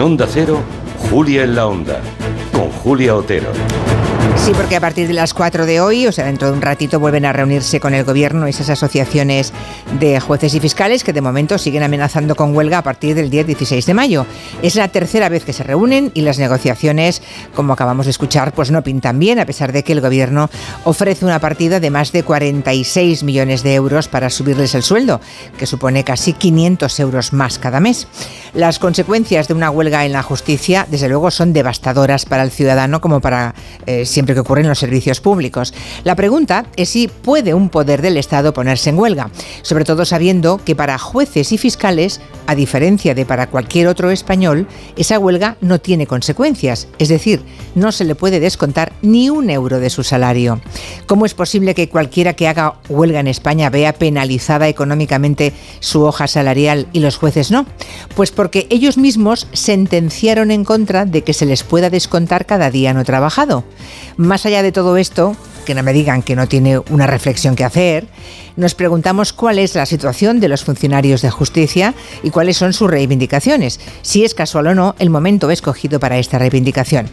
Onda Cero, Julia en la Onda, con Julia Otero. Sí, porque a partir de las 4 de hoy, o sea, dentro de un ratito, vuelven a reunirse con el gobierno esas asociaciones de jueces y fiscales que de momento siguen amenazando con huelga a partir del día 16 de mayo. Es la tercera vez que se reúnen y las negociaciones, como acabamos de escuchar, pues no pintan bien, a pesar de que el gobierno ofrece una partida de más de 46 millones de euros para subirles el sueldo, que supone casi 500 euros más cada mes. Las consecuencias de una huelga en la justicia, desde luego, son devastadoras para el ciudadano como para eh, siempre que ocurre en los servicios públicos. La pregunta es si puede un poder del Estado ponerse en huelga, sobre todo sabiendo que para jueces y fiscales, a diferencia de para cualquier otro español, esa huelga no tiene consecuencias, es decir, no se le puede descontar ni un euro de su salario. ¿Cómo es posible que cualquiera que haga huelga en España vea penalizada económicamente su hoja salarial y los jueces no? Pues porque ellos mismos sentenciaron en contra de que se les pueda descontar cada día no trabajado. Más allá de todo esto, que no me digan que no tiene una reflexión que hacer, nos preguntamos cuál es la situación de los funcionarios de justicia y cuáles son sus reivindicaciones, si es casual o no el momento escogido para esta reivindicación.